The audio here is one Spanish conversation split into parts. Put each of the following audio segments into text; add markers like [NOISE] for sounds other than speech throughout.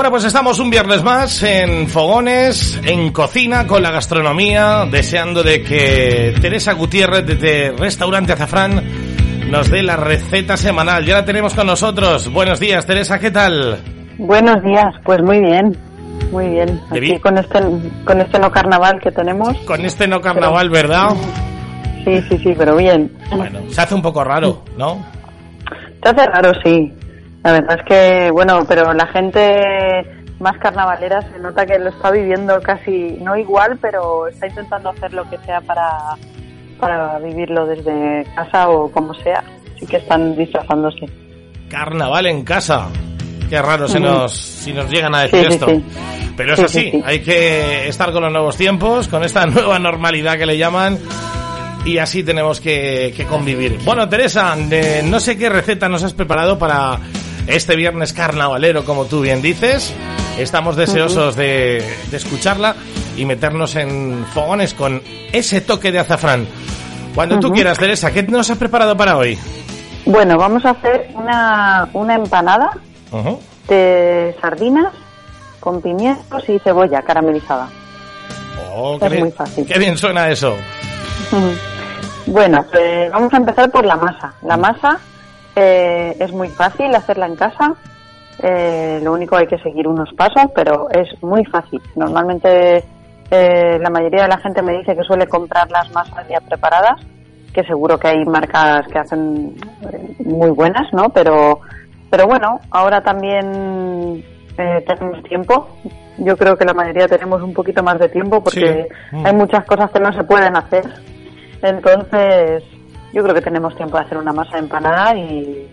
Bueno, pues estamos un viernes más en Fogones, en cocina, con la gastronomía, deseando de que Teresa Gutiérrez de Restaurante Azafrán nos dé la receta semanal. Ya la tenemos con nosotros. Buenos días, Teresa, ¿qué tal? Buenos días, pues muy bien, muy bien. Aquí con este, con este no carnaval que tenemos. Con este no carnaval, ¿verdad? Sí, sí, sí, pero bien. Bueno, se hace un poco raro, ¿no? Se hace raro, sí. La verdad es que, bueno, pero la gente más carnavalera se nota que lo está viviendo casi, no igual, pero está intentando hacer lo que sea para, para vivirlo desde casa o como sea. Así que están disfrazándose. Carnaval en casa. Qué raro si nos, si nos llegan a decir esto. Pero es así, hay que estar con los nuevos tiempos, con esta [LAUGHS] nueva normalidad que le llaman y así tenemos que, que convivir. Bueno, Teresa, no sé qué receta nos has preparado para este viernes carnavalero, como tú bien dices. Estamos deseosos de, escucharla y meternos en fogones con ese toque de azafrán. Cuando tú quieras, Teresa, ¿qué nos has preparado para hoy? Bueno, vamos a hacer una, una empanada de sardinas con pimientos y cebolla caramelizada. Oh, es muy fácil. Qué bien suena eso. Bueno, pues vamos a empezar por la masa. La masa eh, es muy fácil hacerla en casa. Eh, lo único hay que seguir unos pasos, pero es muy fácil. Normalmente eh, la mayoría de la gente me dice que suele comprar las masas ya preparadas, que seguro que hay marcas que hacen muy buenas, ¿no? Pero, pero bueno, ahora también tenemos tiempo. Yo creo que la mayoría tenemos un poquito más de tiempo porque hay muchas cosas que no se pueden hacer. Entonces, yo creo que tenemos tiempo de hacer una masa empanada y,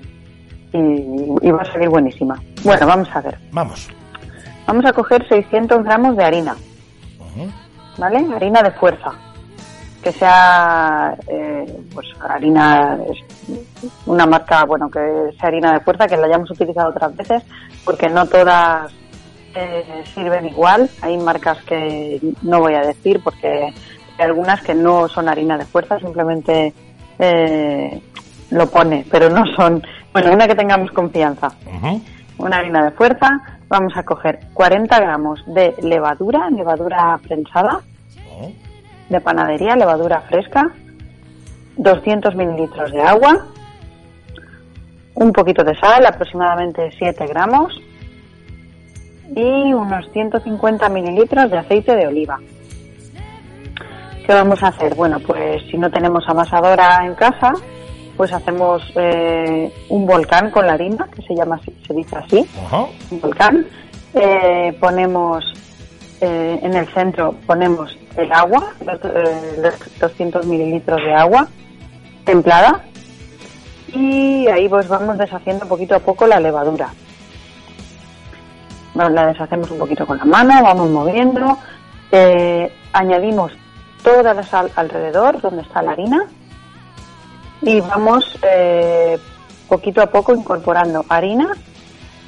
y, va a salir buenísima. Bueno, vamos a ver. Vamos. Vamos a coger 600 gramos de harina. ¿Vale? Harina de fuerza. Que sea, eh, pues, harina, una marca, bueno, que sea harina de fuerza, que la hayamos utilizado otras veces, porque no todas eh, sirven igual. Hay marcas que no voy a decir, porque hay algunas que no son harina de fuerza, simplemente eh, lo pone, pero no son. Bueno, una que tengamos confianza. Una harina de fuerza. Vamos a coger 40 gramos de levadura, levadura prensada, de panadería, levadura fresca, 200 mililitros de agua, un poquito de sal, aproximadamente 7 gramos, y unos 150 mililitros de aceite de oliva. ¿Qué vamos a hacer? Bueno, pues si no tenemos amasadora en casa, pues hacemos eh, un volcán con la harina, que se llama así, se dice así, un volcán. Eh, ponemos eh, en el centro ponemos el agua, los, 200 mililitros de agua templada. Y ahí pues vamos deshaciendo poquito a poco la levadura. la deshacemos un poquito con la mano, vamos moviendo, añadimos toda la sal alrededor donde está la harina y vamos eh, poquito a poco incorporando harina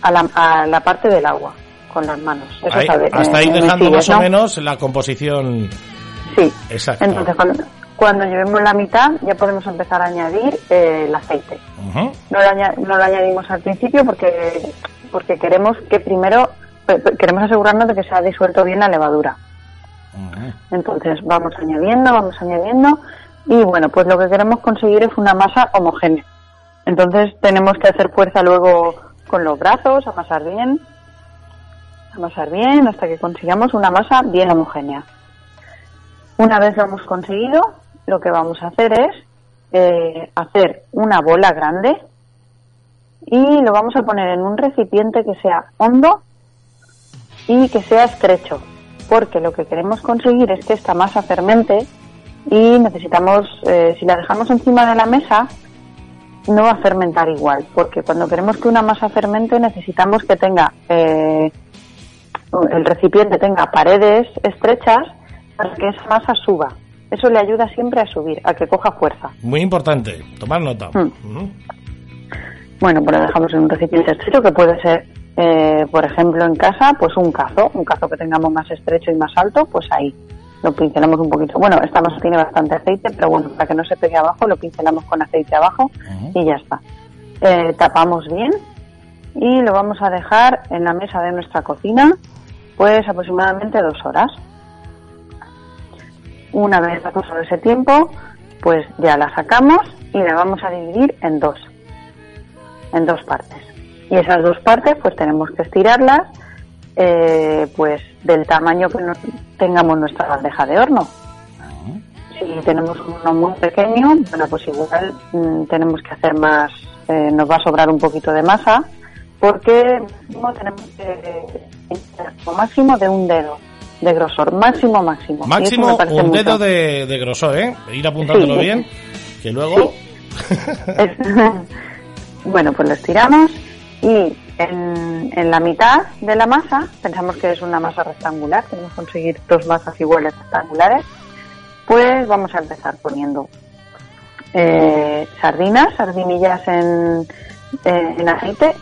a la, a la parte del agua con las manos. hasta ahí dejando más o menos la composición. Sí, exacto. Entonces cuando, llevemos la mitad ya podemos empezar a añadir eh, el aceite. no, lo no lo añadimos al principio porque porque queremos que primero queremos asegurarnos de que se ha disuelto bien la levadura. Entonces vamos añadiendo, vamos añadiendo y bueno, pues lo que queremos conseguir es una masa homogénea. Entonces tenemos que hacer fuerza luego con los brazos, amasar bien, amasar bien hasta que consigamos una masa bien homogénea. Una vez lo hemos conseguido, lo que vamos a hacer es eh, hacer una bola grande y lo vamos a poner en un recipiente que sea hondo y que sea estrecho, porque lo que queremos conseguir es que esta masa fermente y necesitamos, eh, si la dejamos encima de la mesa, no va a fermentar igual, porque cuando queremos que una masa fermente necesitamos que tenga eh, el recipiente tenga paredes estrechas para que esa masa suba. Eso le ayuda siempre a subir, a que coja fuerza. Muy importante, tomar nota. Mm. Bueno, pues lo dejamos en un recipiente estrecho que puede ser, eh, por ejemplo, en casa, pues un cazo, un cazo que tengamos más estrecho y más alto, pues ahí lo pincelamos un poquito. Bueno, esta masa tiene bastante aceite, pero bueno, para que no se pegue abajo, lo pincelamos con aceite abajo y ya está. Eh, tapamos bien y lo vamos a dejar en la mesa de nuestra cocina, pues aproximadamente dos horas. Una vez pasado ese tiempo, pues ya la sacamos y la vamos a dividir en dos, en dos partes. Y esas dos partes, pues tenemos que estirarlas, eh, pues del tamaño que tengamos nuestra bandeja de horno. Si tenemos uno muy pequeño, bueno, pues igual mm, tenemos que hacer más, eh, nos va a sobrar un poquito de masa, porque tenemos que como máximo de un dedo de grosor, máximo, máximo. Máximo un dedo de, grosor, ¿eh? Ir apuntándolo bien, que luego... [LAUGHS] [LAUGHS] bueno, pues lo estiramos y en, en, la mitad de la masa, pensamos que es una masa rectangular, tenemos que conseguir dos masas iguales rectangulares, pues vamos a empezar poniendo eh, sardinas, sardinillas en, eh, en aceite.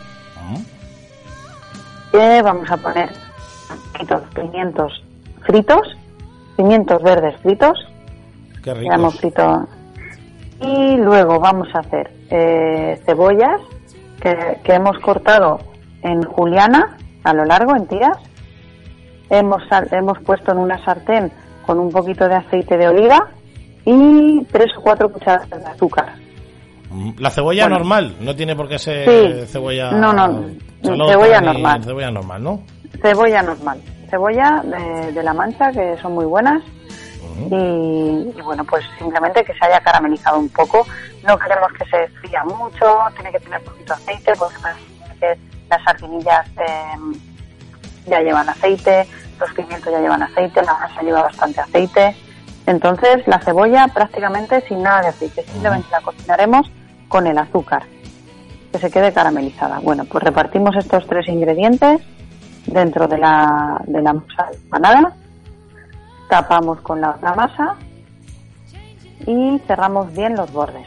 Eh, vamos a poner pimientos fritos, pimientos verdes fritos. Qué rico. frito. Y luego vamos a hacer eh, cebollas que, hemos cortado en juliana a lo largo, en tiras. Hemos, hemos puesto en una sartén con un poquito de aceite de oliva y tres o cuatro cucharadas de azúcar. Mm, la cebolla normal, no tiene por qué ser cebolla. No, no, cebolla normal. Cebolla normal, ¿no? Cebolla normal. Cebolla de, de la mancha, que son muy buenas y, bueno, pues simplemente que se haya caramelizado un poco. No queremos que se fría mucho, tiene que tener poquito aceite, porque las sardinillas em, ya llevan aceite, los pimientos ya llevan aceite, la masa lleva bastante aceite. Entonces la cebolla prácticamente sin nada de aceite, simplemente la cocinaremos con el azúcar, que se quede caramelizada. Bueno, pues repartimos estos tres ingredientes dentro de la, de la masa empanada tapamos con la otra masa y cerramos bien los bordes.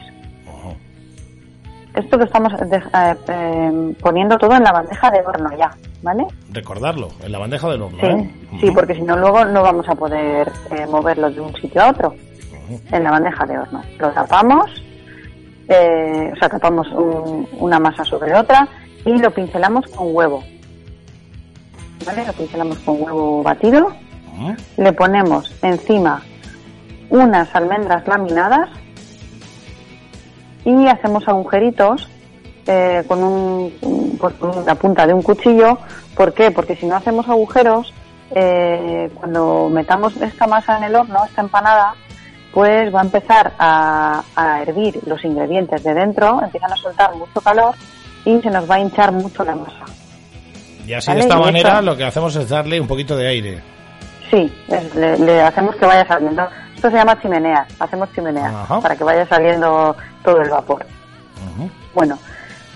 Esto lo estamos eh, eh, poniendo todo en la bandeja de horno ya, ¿vale? Recordarlo, en la bandeja del horno. Sí, ¿eh? sí porque si no luego no vamos a poder moverlo de un sitio a otro. En la bandeja de horno. Lo tapamos, o sea, tapamos una masa sobre otra y lo pincelamos con huevo. ¿Vale? Lo pincelamos con huevo batido le ponemos encima unas almendras laminadas y hacemos agujeritos eh, con, un, la punta de un cuchillo. ¿Por qué? Porque si no hacemos agujeros, eh, cuando metamos esta masa en el horno, esta empanada, pues va a empezar a, a, hervir los ingredientes de dentro, empiezan a soltar mucho calor y se nos va a hinchar mucho la masa. Y así de esta manera lo que hacemos es darle un poquito de aire. Sí, le, hacemos que vaya saliendo. Esto se llama chimenea, hacemos chimenea para que vaya saliendo todo el vapor. Bueno,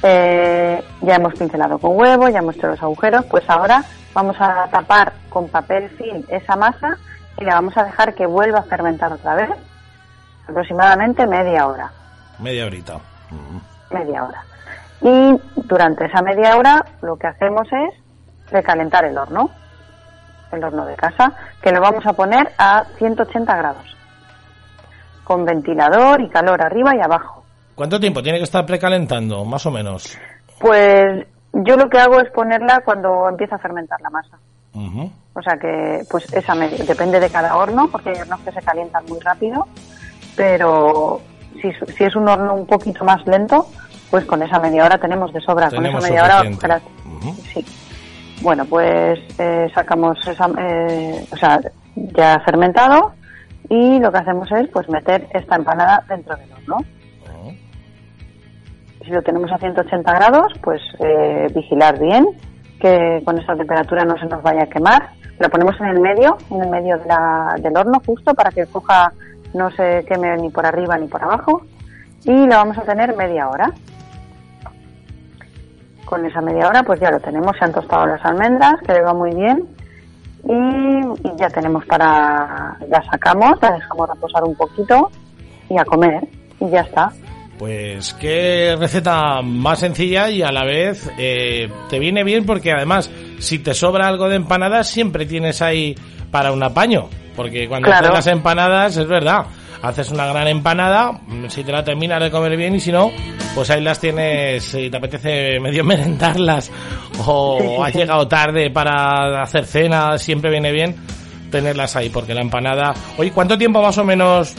eh, ya hemos pincelado con huevo, ya hemos hecho los agujeros, pues ahora vamos a tapar con papel film esa masa y la vamos a dejar que vuelva a fermentar otra vez, aproximadamente media hora. Media horita. Media hora. Y durante esa media hora lo que hacemos es recalentar el horno el horno de casa, que lo vamos a poner a 180 grados, con ventilador y calor arriba y abajo. ¿Cuánto tiempo tiene que estar precalentando, más o menos? Pues yo lo que hago es ponerla cuando empieza a fermentar la masa. O sea que, pues esa depende de cada horno, porque hay hornos que se calientan muy rápido, pero si, si es un horno un poquito más lento, pues con esa media hora tenemos de sobra. con esa media hora, sí. Bueno, pues eh, sacamos esa, eh, o sea, ya fermentado y lo que hacemos es pues meter esta empanada dentro del horno. Si lo tenemos a 180 grados, pues eh, vigilar bien que con esa temperatura no se nos vaya a quemar. Lo ponemos en el medio, en el medio del horno justo para que coja, no se queme ni por arriba ni por abajo. Y lo vamos a tener media hora. Con esa media hora pues ya lo tenemos, se han tostado las almendras, que le va muy bien. Y, y ya tenemos para, ya sacamos, la dejamos reposar un poquito y a comer. Y ya está. Pues qué receta más sencilla y a la vez eh, te viene bien porque además si te sobra algo de empanadas siempre tienes ahí para un apaño. Porque cuando haces las empanadas es verdad, haces una gran empanada, si te la terminas de comer bien y si no, pues ahí las tienes, si te apetece [LAUGHS] medio merendarlas o [LAUGHS] has llegado tarde para hacer cena, siempre viene bien tenerlas ahí porque la empanada... Oye, ¿cuánto tiempo más o menos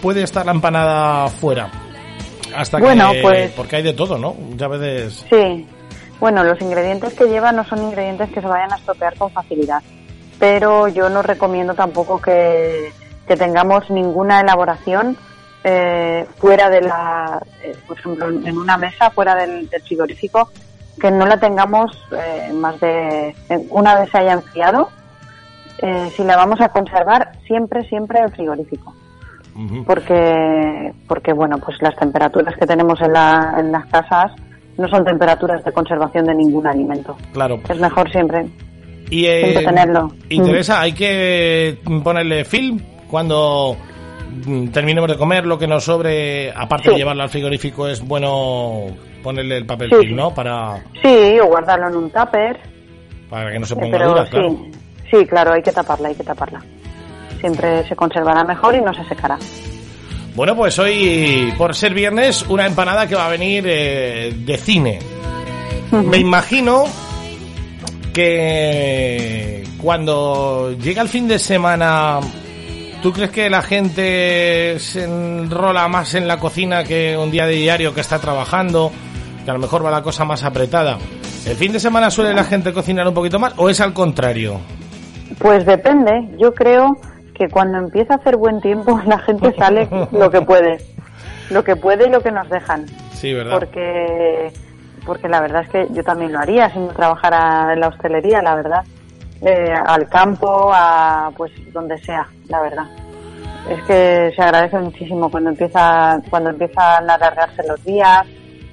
puede estar la empanada fuera? Hasta bueno, que, pues, porque hay de todo, ¿no? Ya veces. Sí. Bueno, los ingredientes que lleva no son ingredientes que se vayan a estropear con facilidad, pero yo no recomiendo tampoco que, tengamos ninguna elaboración eh, fuera de la, eh, por ejemplo, en una mesa fuera del, frigorífico, que no la tengamos eh, más de una vez se haya enfriado. si la vamos a conservar, siempre, siempre en frigorífico porque, porque bueno, pues las temperaturas que tenemos en, la, en las casas no son temperaturas de conservación de ningún alimento. Claro. Es mejor siempre, y, eh, tenerlo. Y Teresa, hay que ponerle film cuando mm, terminemos de comer lo que nos sobre, aparte de llevarlo al frigorífico, es bueno ponerle el papel film, ¿no? Para... Sí, o guardarlo en un tupper. Para que no se ponga dura, claro. Sí, sí, claro, hay que taparla, hay que taparla siempre se conservará mejor y no se secará. Bueno, pues hoy, por ser viernes, una empanada que va a venir eh, de cine. Me imagino que cuando llega el fin de semana, ¿tú crees que la gente se enrola más en la cocina que un día de diario que está trabajando? Que a lo mejor va la cosa más apretada. ¿El fin de semana suele la gente cocinar un poquito más o es al contrario? Pues depende. Yo creo que cuando empieza a hacer buen tiempo [LAUGHS] la gente sale lo que puede, lo que puede y lo que nos dejan. Sí, ¿verdad? Porque, porque la verdad es que yo también lo haría si no trabajara en la hostelería, la verdad. Eh, al campo, a pues donde sea, la verdad. Es que se agradece muchísimo cuando empieza, cuando empiezan a alargarse los días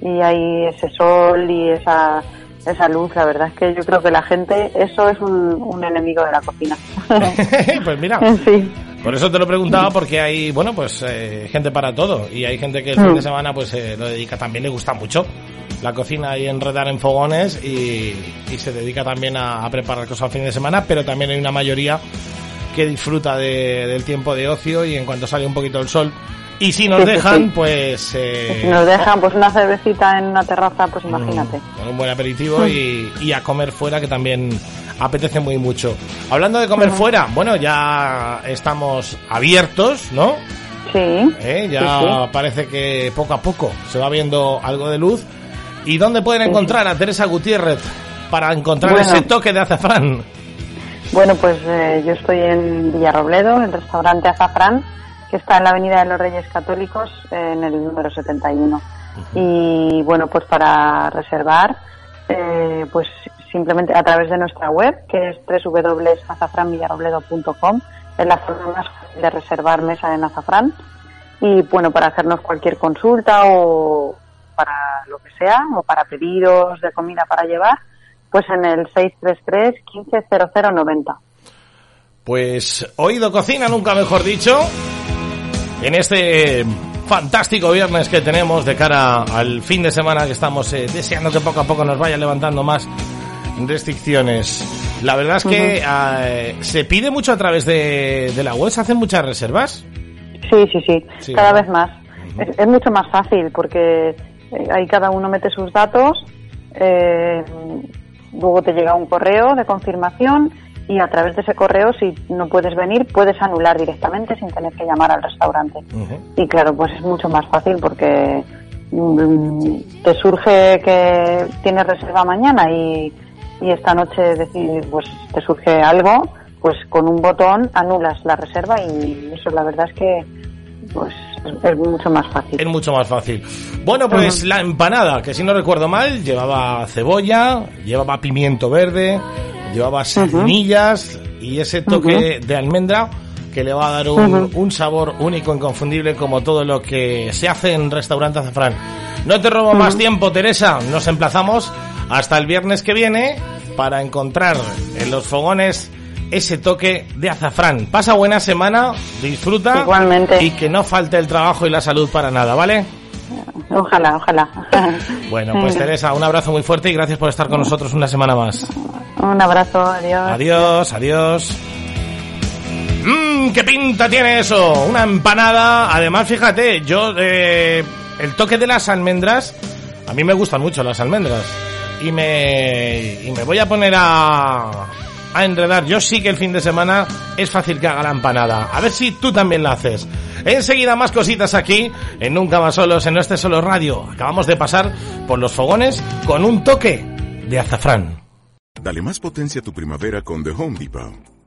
y hay ese sol y esa esa luz, la verdad es que yo creo que la gente, eso es un, enemigo de la cocina. [LAUGHS] [LAUGHS] pues mira, por eso te lo preguntaba porque hay, bueno, pues eh, gente para todo y hay gente que el fin de mm. semana pues eh, lo dedica, también le gusta mucho la cocina y enredar en fogones y, se dedica también a, preparar cosas al fin de semana, pero también hay una mayoría que disfruta del tiempo de ocio y en cuanto sale un poquito el sol y si nos dejan, pues... Eh, si nos dejan, pues una cervecita en una terraza, pues imagínate. Con un buen aperitivo y, a comer fuera, que también apetece muy mucho. Hablando de comer fuera, bueno, ya estamos abiertos, ¿no? Sí. ¿Eh? Ya parece que poco a poco se va viendo algo de luz. ¿Y dónde pueden encontrar a Teresa Gutiérrez para encontrar ese toque de azafrán? Bueno, pues eh, yo estoy en Villarrobledo, en el restaurante Azafrán que está en la Avenida de los Reyes Católicos, en el número 71. Y bueno, pues para reservar, eh, pues simplemente a través de nuestra web, que es www.azafranvillarrobledo.com, es la forma más fácil de reservar mesa en azafrán. Y bueno, para hacernos cualquier consulta o para lo que sea, o para pedidos de comida para llevar, pues en el 633 150090. Pues oído cocina, nunca mejor dicho en este fantástico viernes que tenemos de cara al fin de semana que estamos eh, deseando que poco a poco nos vaya levantando más restricciones. La verdad es que eh, se pide mucho a través de, la web, se hacen muchas reservas. Sí, sí, sí, cada vez más. es, mucho más fácil porque eh, ahí cada uno mete sus datos, luego te llega un correo de confirmación y a través de ese correo, si no puedes venir, puedes anular directamente sin tener que llamar al restaurante. Y claro, pues es mucho más fácil porque mm, te surge que tienes reserva mañana y, y esta noche decir, pues te surge algo, pues con un botón anulas la reserva y eso la verdad es que pues es, mucho más fácil. Es mucho más fácil. Bueno, pues la empanada, que si no recuerdo mal, llevaba cebolla, llevaba pimiento verde, llevaba semillas y ese toque de almendra que le va a dar un, un, sabor único, inconfundible, como todo lo que se hace en Restaurante Azafrán. No te robo más tiempo, Teresa. Nos emplazamos hasta el viernes que viene para encontrar en los fogones ese toque de azafrán. Pasa buena semana, disfruta. Igualmente. Y que no falte el trabajo y la salud para nada, ¿vale? Ojalá, ojalá. [LAUGHS] Bueno, pues Teresa, un abrazo muy fuerte y gracias por estar con nosotros una semana más. Un abrazo, adiós. Adiós, adiós. Mmm, qué pinta tiene eso. Una empanada. Además, fíjate, yo eh, el toque de las almendras, a mí me gustan mucho las almendras y me y me voy a poner a a enredar. Yo sí que el fin de semana es fácil que haga la empanada. A ver si tú también la haces. Enseguida más cositas aquí en Nunca Más Solos, en este Solo Radio. Acabamos de pasar por los fogones con un toque de azafrán. Dale más potencia a tu primavera con The Home Depot.